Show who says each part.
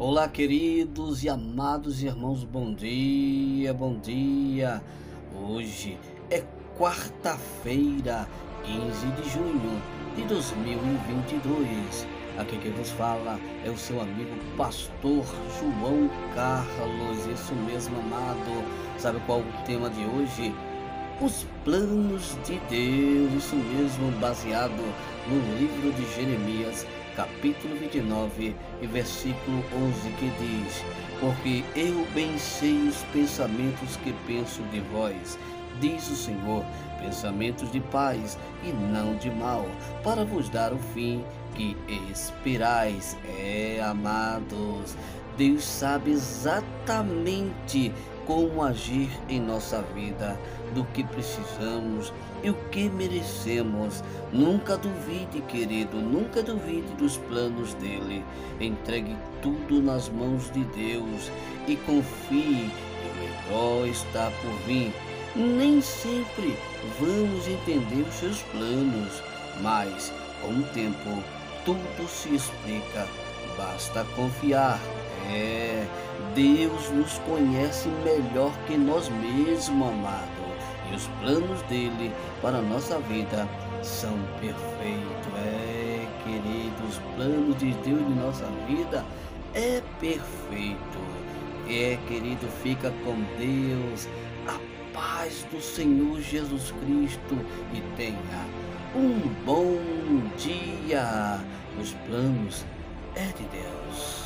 Speaker 1: Olá, queridos e amados irmãos, bom dia, bom dia. Hoje é quarta-feira, 15 de junho de 2022. Aqui quem vos fala é o seu amigo pastor João Carlos. Isso mesmo, amado. Sabe qual o tema de hoje? Os planos de Deus. Isso mesmo, baseado no livro de Jeremias capítulo 29 e versículo 11 que diz: Porque eu bem sei os pensamentos que penso de vós, diz o Senhor, pensamentos de paz e não de mal, para vos dar o fim que esperais. É, amados, Deus sabe exatamente como agir em nossa vida, do que precisamos e o que merecemos. Nunca duvide, querido, nunca duvide dos planos dele. Entregue tudo nas mãos de Deus e confie que o melhor está por vir. Nem sempre vamos entender os seus planos, mas com o tempo tudo se explica. Basta confiar. É, Deus nos conhece melhor que nós mesmos, amado. E os planos dele para a nossa vida são perfeitos. É, querido, os planos de Deus de nossa vida é perfeito. É, querido, fica com Deus. A paz do Senhor Jesus Cristo e tenha um bom dia. Os planos é de Deus.